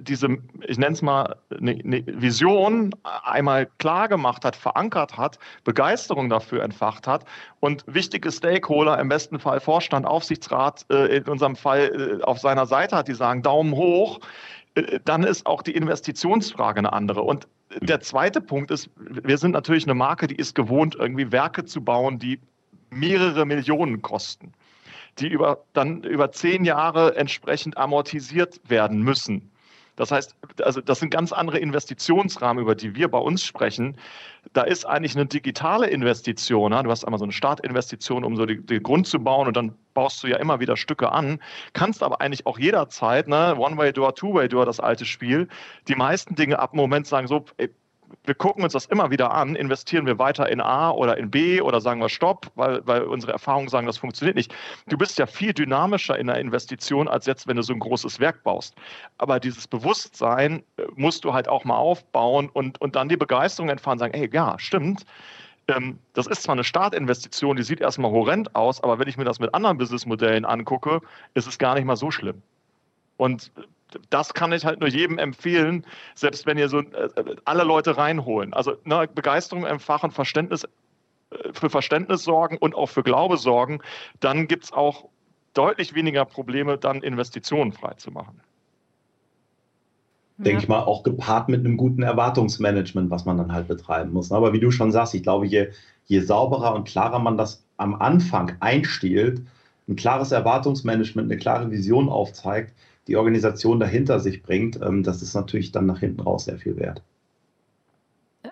diese, ich nenne es mal, eine, eine Vision einmal klar gemacht hat, verankert hat, Begeisterung dafür entfacht hat und wichtige Stakeholder, im besten Fall Vorstand, Aufsichtsrat, äh, in unserem Fall äh, auf seiner Seite hat, die sagen Daumen hoch, äh, dann ist auch die Investitionsfrage eine andere. Und der zweite Punkt ist, wir sind natürlich eine Marke, die ist gewohnt, irgendwie Werke zu bauen, die mehrere Millionen kosten die über, dann über zehn Jahre entsprechend amortisiert werden müssen. Das heißt, also das sind ganz andere Investitionsrahmen, über die wir bei uns sprechen. Da ist eigentlich eine digitale Investition. Du hast einmal so eine Startinvestition, um so den Grund zu bauen und dann baust du ja immer wieder Stücke an. Kannst aber eigentlich auch jederzeit, ne, One-Way-Door, Two-Way-Door, das alte Spiel, die meisten Dinge ab dem Moment sagen so, ey, wir gucken uns das immer wieder an, investieren wir weiter in A oder in B oder sagen wir Stopp, weil, weil unsere Erfahrungen sagen, das funktioniert nicht. Du bist ja viel dynamischer in der Investition, als jetzt, wenn du so ein großes Werk baust. Aber dieses Bewusstsein äh, musst du halt auch mal aufbauen und, und dann die Begeisterung entfahren sagen, hey, ja, stimmt. Ähm, das ist zwar eine Startinvestition, die sieht erstmal horrend aus, aber wenn ich mir das mit anderen Businessmodellen angucke, ist es gar nicht mal so schlimm. Und das kann ich halt nur jedem empfehlen, selbst wenn ihr so äh, alle Leute reinholen. Also ne, Begeisterung empfachen, Verständnis äh, für Verständnis sorgen und auch für Glaube sorgen, dann gibt es auch deutlich weniger Probleme, dann Investitionen freizumachen. Denke ich mal, auch gepaart mit einem guten Erwartungsmanagement, was man dann halt betreiben muss. Aber wie du schon sagst, ich glaube, je, je sauberer und klarer man das am Anfang einstiehlt, ein klares Erwartungsmanagement, eine klare Vision aufzeigt, die Organisation dahinter sich bringt, ähm, das ist natürlich dann nach hinten raus sehr viel wert.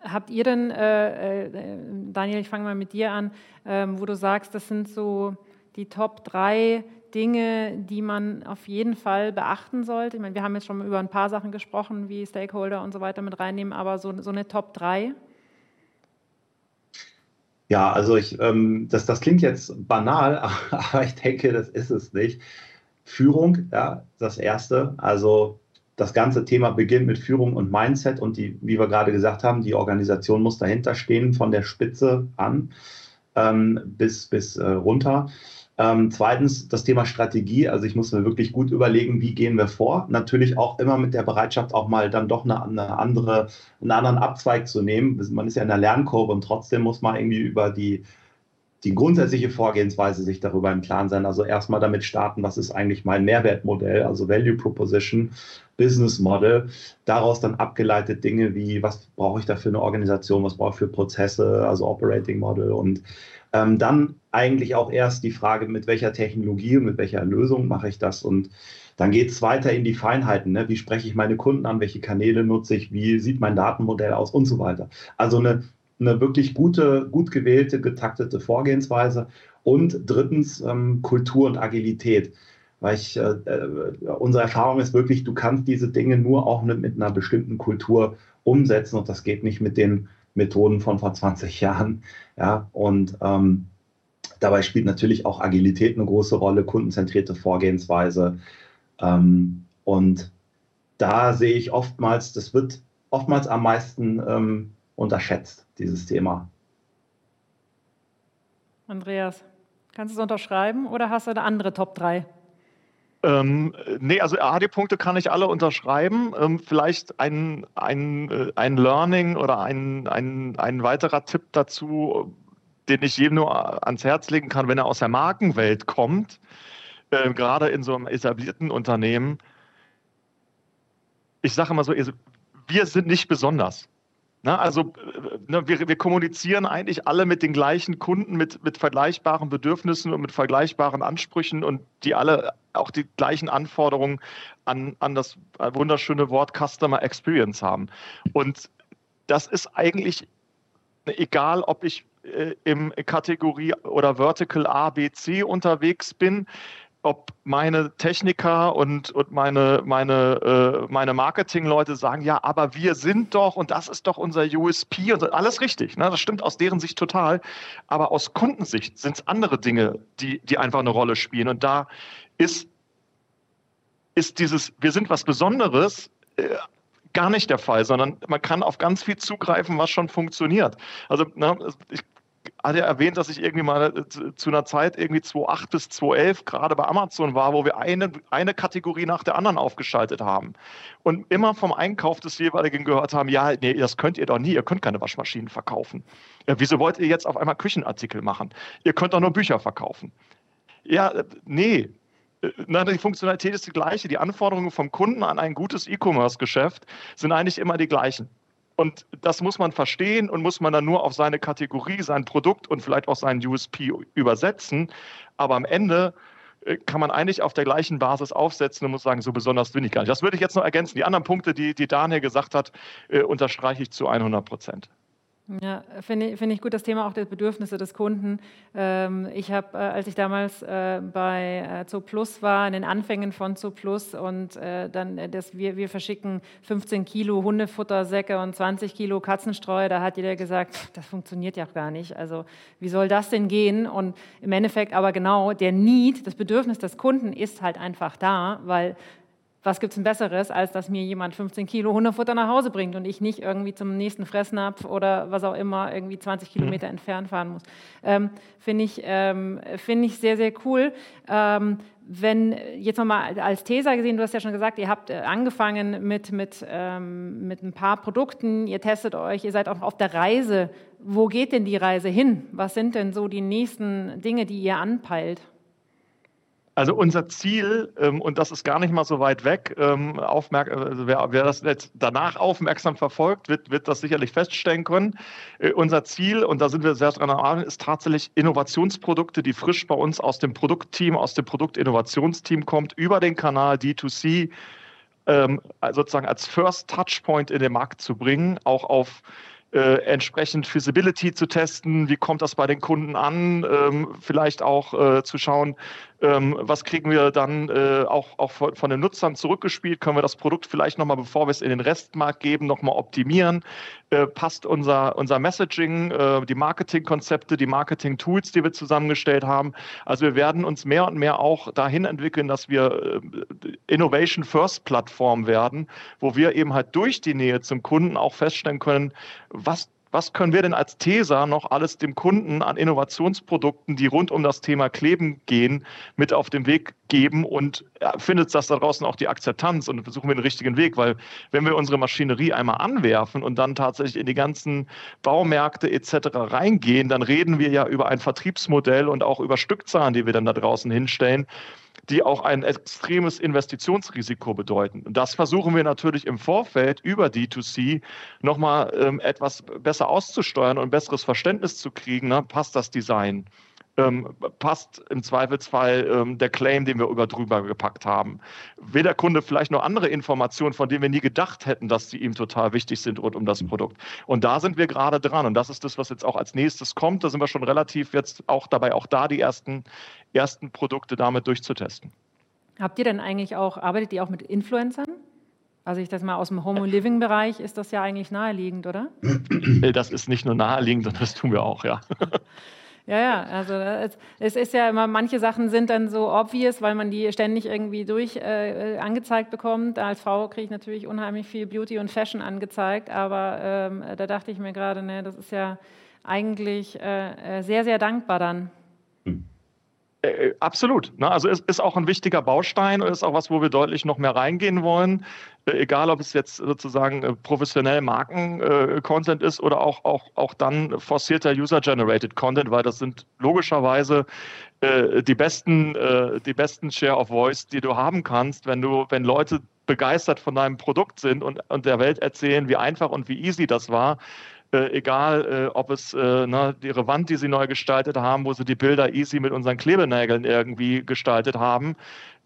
Habt ihr denn, äh, äh, Daniel, ich fange mal mit dir an, äh, wo du sagst, das sind so die Top drei Dinge, die man auf jeden Fall beachten sollte? Ich meine, wir haben jetzt schon über ein paar Sachen gesprochen, wie Stakeholder und so weiter mit reinnehmen, aber so, so eine Top 3? Ja, also ich, ähm, das, das klingt jetzt banal, aber ich denke, das ist es nicht. Führung, ja, das erste. Also das ganze Thema beginnt mit Führung und Mindset und die, wie wir gerade gesagt haben, die Organisation muss dahinter stehen, von der Spitze an ähm, bis, bis äh, runter. Ähm, zweitens das Thema Strategie. Also ich muss mir wirklich gut überlegen, wie gehen wir vor. Natürlich auch immer mit der Bereitschaft, auch mal dann doch eine, eine andere, einen anderen Abzweig zu nehmen. Man ist ja in der Lernkurve und trotzdem muss man irgendwie über die die grundsätzliche Vorgehensweise sich darüber im Klaren sein. Also erstmal damit starten, was ist eigentlich mein Mehrwertmodell, also Value Proposition, Business Model. Daraus dann abgeleitet Dinge wie, was brauche ich da für eine Organisation, was brauche ich für Prozesse, also Operating Model und ähm, dann eigentlich auch erst die Frage, mit welcher Technologie und mit welcher Lösung mache ich das und dann geht es weiter in die Feinheiten. Ne? Wie spreche ich meine Kunden an? Welche Kanäle nutze ich? Wie sieht mein Datenmodell aus? Und so weiter. Also eine eine wirklich gute, gut gewählte, getaktete Vorgehensweise. Und drittens ähm, Kultur und Agilität. Weil ich, äh, äh, unsere Erfahrung ist wirklich, du kannst diese Dinge nur auch mit, mit einer bestimmten Kultur umsetzen und das geht nicht mit den Methoden von vor 20 Jahren. Ja, und ähm, dabei spielt natürlich auch Agilität eine große Rolle, kundenzentrierte Vorgehensweise. Ähm, und da sehe ich oftmals, das wird oftmals am meisten ähm, unterschätzt, dieses Thema. Andreas, kannst du es unterschreiben oder hast du eine andere Top 3? Ähm, nee, also AD-Punkte kann ich alle unterschreiben. Ähm, vielleicht ein, ein, äh, ein Learning oder ein, ein, ein weiterer Tipp dazu, den ich jedem nur ans Herz legen kann, wenn er aus der Markenwelt kommt, äh, gerade in so einem etablierten Unternehmen. Ich sage immer so, wir sind nicht besonders. Na, also ne, wir, wir, kommunizieren eigentlich alle mit den gleichen Kunden, mit, mit vergleichbaren Bedürfnissen und mit vergleichbaren Ansprüchen und die alle auch die gleichen Anforderungen an, an das wunderschöne Wort Customer Experience haben. Und das ist eigentlich egal, ob ich äh, im Kategorie oder Vertical A, B, C unterwegs bin ob meine Techniker und, und meine, meine, äh, meine Marketingleute sagen, ja, aber wir sind doch und das ist doch unser USP und alles richtig. Ne? Das stimmt aus deren Sicht total. Aber aus Kundensicht sind es andere Dinge, die, die einfach eine Rolle spielen. Und da ist, ist dieses, wir sind was Besonderes, äh, gar nicht der Fall, sondern man kann auf ganz viel zugreifen, was schon funktioniert. Also ne, ich hat er erwähnt, dass ich irgendwie mal äh, zu einer Zeit irgendwie 2008 bis 2011 gerade bei Amazon war, wo wir eine, eine Kategorie nach der anderen aufgeschaltet haben und immer vom Einkauf des jeweiligen gehört haben, ja, nee, das könnt ihr doch nie, ihr könnt keine Waschmaschinen verkaufen. Ja, wieso wollt ihr jetzt auf einmal Küchenartikel machen? Ihr könnt doch nur Bücher verkaufen. Ja, äh, nee, äh, na, die Funktionalität ist die gleiche. Die Anforderungen vom Kunden an ein gutes E-Commerce-Geschäft sind eigentlich immer die gleichen. Und das muss man verstehen und muss man dann nur auf seine Kategorie, sein Produkt und vielleicht auch seinen USP übersetzen. Aber am Ende äh, kann man eigentlich auf der gleichen Basis aufsetzen und muss sagen, so besonders bin ich gar nicht. Das würde ich jetzt noch ergänzen. Die anderen Punkte, die, die Daniel gesagt hat, äh, unterstreiche ich zu 100 Prozent. Ja, finde ich, find ich gut das Thema auch der Bedürfnisse des Kunden. Ähm, ich habe, äh, als ich damals äh, bei äh, Zooplus war, in den Anfängen von Zooplus und dann, äh, das, wir, wir verschicken 15 Kilo Hundefuttersäcke und 20 Kilo Katzenstreu, da hat jeder gesagt, das funktioniert ja gar nicht. Also wie soll das denn gehen? Und im Endeffekt aber genau, der Need, das Bedürfnis des Kunden ist halt einfach da, weil was gibt es denn Besseres, als dass mir jemand 15 Kilo Hundefutter nach Hause bringt und ich nicht irgendwie zum nächsten Fressnapf oder was auch immer irgendwie 20 mhm. Kilometer mhm. entfernt fahren muss. Ähm, Finde ich, ähm, find ich sehr, sehr cool. Ähm, wenn jetzt nochmal als Teser gesehen, du hast ja schon gesagt, ihr habt äh, angefangen mit, mit, ähm, mit ein paar Produkten, ihr testet euch, ihr seid auch auf der Reise. Wo geht denn die Reise hin? Was sind denn so die nächsten Dinge, die ihr anpeilt? Also unser Ziel, ähm, und das ist gar nicht mal so weit weg, ähm, aufmerk also wer, wer, das jetzt danach aufmerksam verfolgt, wird, wird das sicherlich feststellen können. Äh, unser Ziel, und da sind wir sehr dran arbeiten, ist tatsächlich Innovationsprodukte, die frisch bei uns aus dem Produktteam, aus dem Produktinnovationsteam kommt, über den Kanal D2C ähm, sozusagen als First Touchpoint in den Markt zu bringen, auch auf äh, entsprechend Feasibility zu testen, wie kommt das bei den Kunden an, ähm, vielleicht auch äh, zu schauen, ähm, was kriegen wir dann äh, auch, auch von, den Nutzern zurückgespielt, können wir das Produkt vielleicht nochmal, bevor wir es in den Restmarkt geben, nochmal optimieren, äh, passt unser, unser Messaging, äh, die Marketingkonzepte, die Marketing-Tools, die wir zusammengestellt haben. Also wir werden uns mehr und mehr auch dahin entwickeln, dass wir äh, Innovation First Plattform werden, wo wir eben halt durch die Nähe zum Kunden auch feststellen können, was was können wir denn als TESA noch alles dem Kunden an Innovationsprodukten, die rund um das Thema Kleben gehen, mit auf den Weg geben? Und findet das da draußen auch die Akzeptanz? Und versuchen wir den richtigen Weg, weil wenn wir unsere Maschinerie einmal anwerfen und dann tatsächlich in die ganzen Baumärkte etc. reingehen, dann reden wir ja über ein Vertriebsmodell und auch über Stückzahlen, die wir dann da draußen hinstellen die auch ein extremes Investitionsrisiko bedeuten. Und das versuchen wir natürlich im Vorfeld über D2C nochmal ähm, etwas besser auszusteuern und ein besseres Verständnis zu kriegen. Ne? Passt das Design? Ähm, passt im Zweifelsfall ähm, der Claim, den wir über drüber gepackt haben. Will der Kunde vielleicht noch andere Informationen, von denen wir nie gedacht hätten, dass sie ihm total wichtig sind rund um das Produkt. Und da sind wir gerade dran. Und das ist das, was jetzt auch als nächstes kommt. Da sind wir schon relativ jetzt auch dabei, auch da die ersten, ersten Produkte damit durchzutesten. Habt ihr denn eigentlich auch, arbeitet ihr auch mit Influencern? Also ich das mal aus dem Home Living Bereich ist das ja eigentlich naheliegend, oder? Das ist nicht nur naheliegend, sondern das tun wir auch, ja. Ja, ja, also es, es, ist ja immer, manche Sachen sind dann so obvious, weil man die ständig irgendwie durch äh, angezeigt bekommt. Als Frau kriege ich natürlich unheimlich viel Beauty und Fashion angezeigt, aber ähm, da dachte ich mir gerade, ne, das ist ja eigentlich äh, äh sehr, sehr dankbar dann. Äh, äh, absolut. Ne? Also es ist auch ein wichtiger Baustein und ist auch was, wo wir deutlich noch mehr reingehen wollen. Äh, egal, ob es jetzt sozusagen professionell Marken-Content ist oder auch, auch, auch dann forcierter User-Generated Content, weil das sind logischerweise die besten, die besten Share of Voice, die du haben kannst, wenn du, wenn Leute begeistert von deinem Produkt sind und, und der Welt erzählen, wie einfach und wie easy das war, äh, egal äh, ob es äh, ne, ihre Wand, die sie neu gestaltet haben, wo sie die Bilder easy mit unseren Klebenägeln irgendwie gestaltet haben,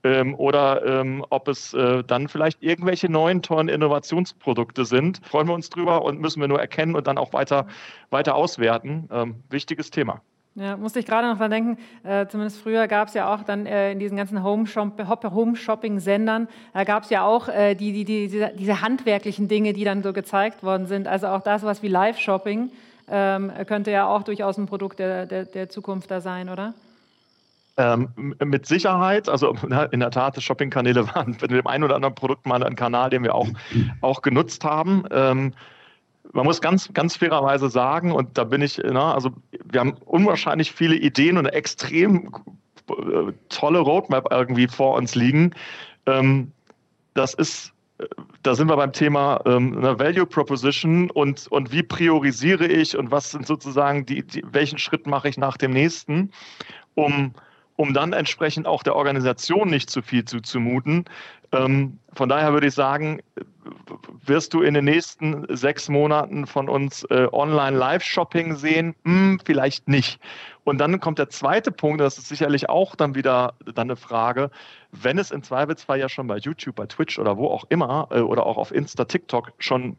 ähm, oder ähm, ob es äh, dann vielleicht irgendwelche neuen tollen Innovationsprodukte sind. Freuen wir uns drüber und müssen wir nur erkennen und dann auch weiter, weiter auswerten. Ähm, wichtiges Thema. Ja, musste ich gerade noch dran denken, äh, zumindest früher gab es ja auch dann äh, in diesen ganzen Home-Shopping-Sendern, da gab es ja auch äh, die, die, die, diese, diese, handwerklichen Dinge, die dann so gezeigt worden sind. Also auch das, was wie Live-Shopping, ähm, könnte ja auch durchaus ein Produkt der, der, der Zukunft da sein, oder? Ähm, mit Sicherheit, also in der Tat, Shopping-Kanäle waren bei dem einen oder anderen Produkt mal ein Kanal, den wir auch, auch genutzt haben. Ähm, man muss ganz, ganz fairerweise sagen, und da bin ich, na, also wir haben unwahrscheinlich viele Ideen und eine extrem äh, tolle Roadmap irgendwie vor uns liegen. Ähm, das ist, da sind wir beim Thema ähm, Value Proposition und, und wie priorisiere ich und was sind sozusagen die, die welchen Schritt mache ich nach dem nächsten, um um dann entsprechend auch der Organisation nicht zu viel zuzumuten. Ähm, von daher würde ich sagen, wirst du in den nächsten sechs Monaten von uns äh, Online-Live-Shopping sehen? Hm, vielleicht nicht. Und dann kommt der zweite Punkt, das ist sicherlich auch dann wieder dann eine Frage, wenn es im Zweifelsfall ja schon bei YouTube, bei Twitch oder wo auch immer äh, oder auch auf Insta, TikTok schon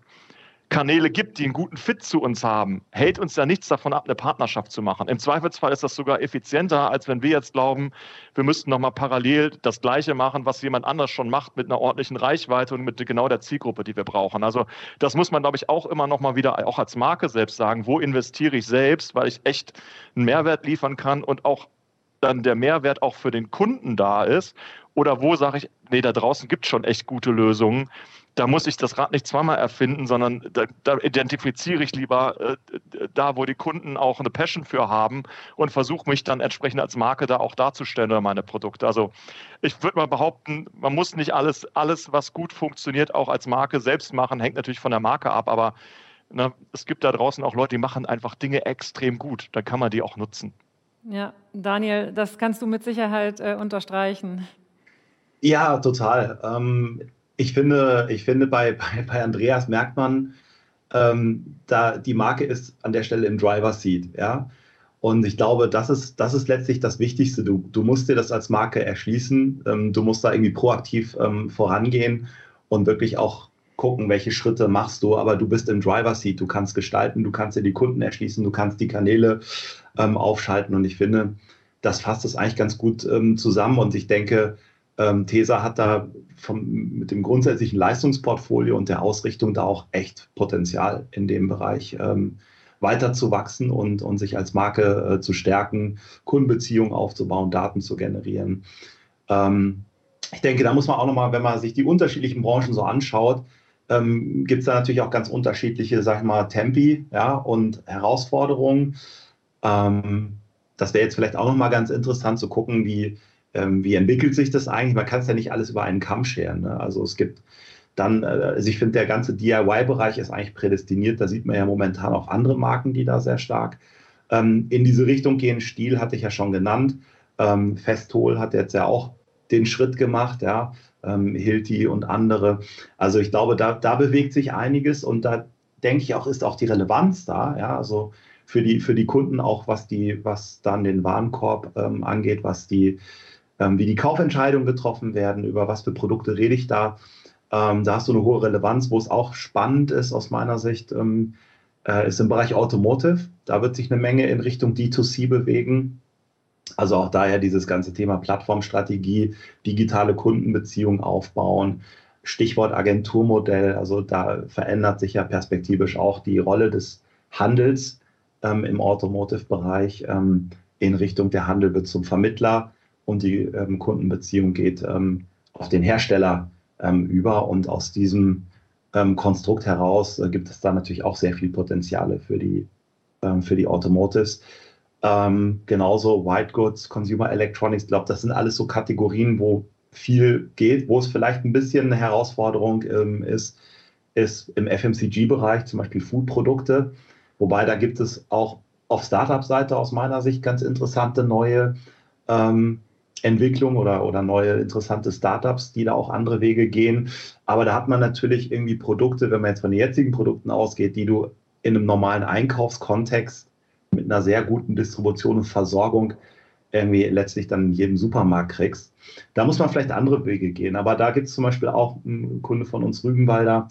Kanäle gibt, die einen guten Fit zu uns haben, hält uns ja nichts davon ab, eine Partnerschaft zu machen. Im Zweifelsfall ist das sogar effizienter, als wenn wir jetzt glauben, wir müssten nochmal parallel das Gleiche machen, was jemand anders schon macht, mit einer ordentlichen Reichweite und mit genau der Zielgruppe, die wir brauchen. Also das muss man, glaube ich, auch immer nochmal wieder, auch als Marke selbst sagen, wo investiere ich selbst, weil ich echt einen Mehrwert liefern kann und auch dann der Mehrwert auch für den Kunden da ist. Oder wo sage ich, nee, da draußen gibt es schon echt gute Lösungen da muss ich das Rad nicht zweimal erfinden, sondern da, da identifiziere ich lieber äh, da, wo die Kunden auch eine Passion für haben und versuche mich dann entsprechend als Marke da auch darzustellen oder meine Produkte. Also ich würde mal behaupten, man muss nicht alles, alles, was gut funktioniert, auch als Marke selbst machen, hängt natürlich von der Marke ab, aber ne, es gibt da draußen auch Leute, die machen einfach Dinge extrem gut. Dann kann man die auch nutzen. Ja, Daniel, das kannst du mit Sicherheit äh, unterstreichen. Ja, total. Ähm, ich finde, ich finde bei, bei, bei Andreas merkt man, ähm, da die Marke ist an der Stelle im Driver Seat, ja. Und ich glaube, das ist, das ist letztlich das Wichtigste. Du, du musst dir das als Marke erschließen. Ähm, du musst da irgendwie proaktiv ähm, vorangehen und wirklich auch gucken, welche Schritte machst du. Aber du bist im Driver Seat. Du kannst gestalten, du kannst dir die Kunden erschließen, du kannst die Kanäle ähm, aufschalten. Und ich finde, das fasst es eigentlich ganz gut ähm, zusammen. Und ich denke, ähm, TESA hat da vom, mit dem grundsätzlichen Leistungsportfolio und der Ausrichtung da auch echt Potenzial in dem Bereich ähm, weiter und, und sich als Marke äh, zu stärken, Kundenbeziehungen aufzubauen, Daten zu generieren. Ähm, ich denke, da muss man auch nochmal, wenn man sich die unterschiedlichen Branchen so anschaut, ähm, gibt es da natürlich auch ganz unterschiedliche, sag ich mal, Tempi ja, und Herausforderungen. Ähm, das wäre jetzt vielleicht auch nochmal ganz interessant zu gucken, wie, ähm, wie entwickelt sich das eigentlich. Man kann es ja nicht alles über einen Kamm scheren. Ne? Also es gibt dann, äh, also ich finde, der ganze DIY-Bereich ist eigentlich prädestiniert. Da sieht man ja momentan auch andere Marken, die da sehr stark ähm, in diese Richtung gehen. Stil hatte ich ja schon genannt. Ähm, Festol hat jetzt ja auch den Schritt gemacht, ja, ähm, Hilti und andere. Also ich glaube, da, da bewegt sich einiges und da denke ich auch, ist auch die Relevanz da, ja, also für die, für die Kunden auch, was die, was dann den Warenkorb ähm, angeht, was die, ähm, wie die Kaufentscheidungen getroffen werden, über was für Produkte rede ich da. Ähm, da hast du eine hohe Relevanz, wo es auch spannend ist aus meiner Sicht, ähm, äh, ist im Bereich Automotive. Da wird sich eine Menge in Richtung D2C bewegen. Also auch daher dieses ganze Thema Plattformstrategie, digitale Kundenbeziehungen aufbauen, Stichwort Agenturmodell. Also da verändert sich ja perspektivisch auch die Rolle des Handels ähm, im Automotive-Bereich ähm, in Richtung der Handel wird zum Vermittler und die ähm, Kundenbeziehung geht ähm, auf den Hersteller ähm, über. Und aus diesem ähm, Konstrukt heraus äh, gibt es da natürlich auch sehr viel Potenziale für die, für die Automotives. Genauso White Goods, Consumer Electronics, ich glaube, das sind alles so Kategorien, wo viel geht, wo es vielleicht ein bisschen eine Herausforderung ist, ist im FMCG-Bereich, zum Beispiel Food-Produkte. Wobei da gibt es auch auf Startup-Seite aus meiner Sicht ganz interessante neue ähm, Entwicklungen oder, oder neue interessante Startups, die da auch andere Wege gehen. Aber da hat man natürlich irgendwie Produkte, wenn man jetzt von den jetzigen Produkten ausgeht, die du in einem normalen Einkaufskontext mit einer sehr guten Distribution und Versorgung irgendwie letztlich dann in jedem Supermarkt kriegst. Da muss man vielleicht andere Wege gehen. Aber da gibt es zum Beispiel auch einen Kunde von uns, Rügenwalder,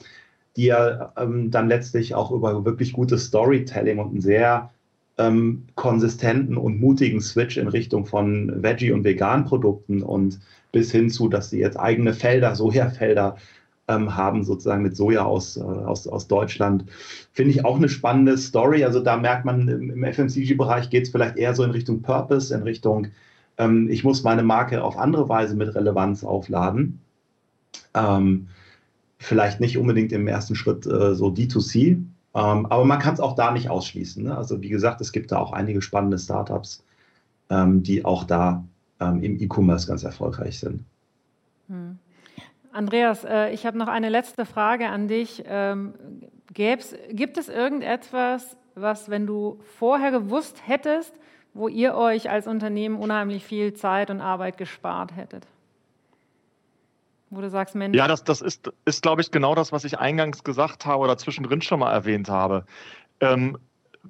die ja ähm, dann letztlich auch über wirklich gutes Storytelling und einen sehr ähm, konsistenten und mutigen Switch in Richtung von Veggie- und Vegan-Produkten und bis hin zu, dass sie jetzt eigene Felder, Sojafelder ähm, haben, sozusagen mit Soja aus, äh, aus, aus Deutschland. Finde ich auch eine spannende Story. Also da merkt man, im, FMCG-Bereich geht es vielleicht eher so in Richtung Purpose, in Richtung, ähm, ich muss meine Marke auf andere Weise mit Relevanz aufladen. Ähm, vielleicht nicht unbedingt im ersten Schritt äh, so D2C, ähm, aber man kann es auch da nicht ausschließen. Ne? Also wie gesagt, es gibt da auch einige spannende Startups, ähm, die auch da ähm, im E-Commerce ganz erfolgreich sind. Hm. Andreas, äh, ich habe noch eine letzte Frage an dich. Ähm, gibt es irgendetwas, was, wenn du vorher gewusst hättest, wo ihr euch als Unternehmen unheimlich viel Zeit und Arbeit gespart hättet? Wo du sagst, Mensch. Ja, das, das ist, ist glaube ich, genau das, was ich eingangs gesagt habe oder zwischendrin schon mal erwähnt habe. Ähm,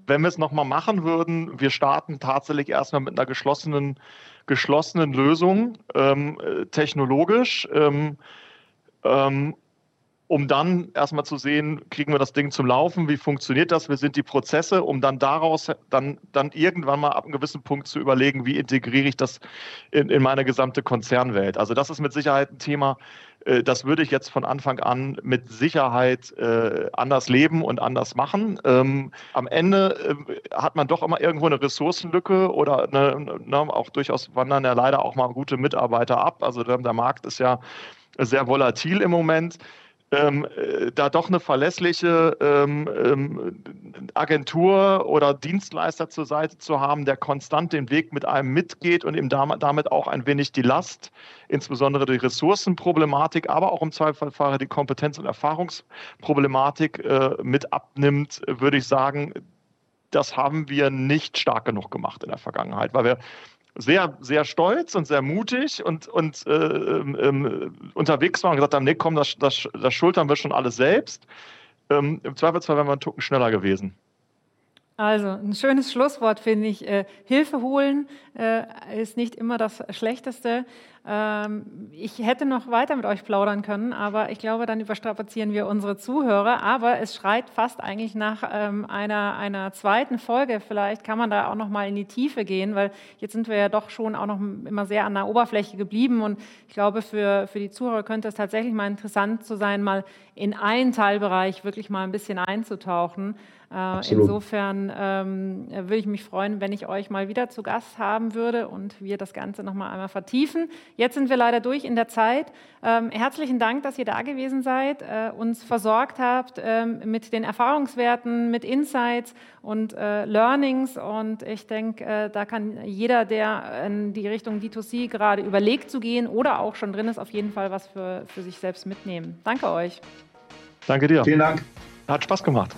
wenn wir es nochmal machen würden, wir starten tatsächlich erstmal mit einer geschlossenen, geschlossenen Lösung, ähm, äh, technologisch. Ähm, ähm, um dann erstmal zu sehen, kriegen wir das Ding zum Laufen, wie funktioniert das, wie sind die Prozesse, um dann daraus dann, dann irgendwann mal ab einem gewissen Punkt zu überlegen, wie integriere ich das in, in meine gesamte Konzernwelt. Also das ist mit Sicherheit ein Thema, äh, das würde ich jetzt von Anfang an mit Sicherheit äh, anders leben und anders machen. Ähm, am Ende äh, hat man doch immer irgendwo eine Ressourcenlücke oder eine, ne, auch durchaus wandern ja leider auch mal gute Mitarbeiter ab. Also der, der Markt ist ja sehr volatil im Moment. Ähm, äh, da doch eine verlässliche ähm, ähm, Agentur oder Dienstleister zur Seite zu haben, der konstant den Weg mit einem mitgeht und ihm damit auch ein wenig die Last, insbesondere die Ressourcenproblematik, aber auch im Zweifelsfall die Kompetenz- und Erfahrungsproblematik äh, mit abnimmt, würde ich sagen, das haben wir nicht stark genug gemacht in der Vergangenheit, weil wir sehr, sehr stolz und sehr mutig und, und äh, ähm, unterwegs waren und gesagt haben, nee, komm, das, das, das schultern wir schon alles selbst. Ähm, Im Zweifelsfall wären wir einen Tucken schneller gewesen. Also ein schönes Schlusswort finde ich. Äh, Hilfe holen äh, ist nicht immer das Schlechteste. Ähm, ich hätte noch weiter mit euch plaudern können, aber ich glaube, dann überstrapazieren wir unsere Zuhörer. Aber es schreit fast eigentlich nach ähm, einer, einer zweiten Folge. Vielleicht kann man da auch noch mal in die Tiefe gehen, weil jetzt sind wir ja doch schon auch noch immer sehr an der Oberfläche geblieben. Und ich glaube, für, für die Zuhörer könnte es tatsächlich mal interessant zu sein, mal in einen Teilbereich wirklich mal ein bisschen einzutauchen. Äh, insofern ähm, würde ich mich freuen, wenn ich euch mal wieder zu Gast haben würde und wir das Ganze nochmal einmal vertiefen. Jetzt sind wir leider durch in der Zeit. Ähm, herzlichen Dank, dass ihr da gewesen seid, äh, uns versorgt habt ähm, mit den Erfahrungswerten, mit Insights und äh, Learnings. Und ich denke, äh, da kann jeder, der in die Richtung D2C gerade überlegt zu gehen oder auch schon drin ist, auf jeden Fall was für, für sich selbst mitnehmen. Danke euch. Danke dir. Vielen Dank. Hat Spaß gemacht.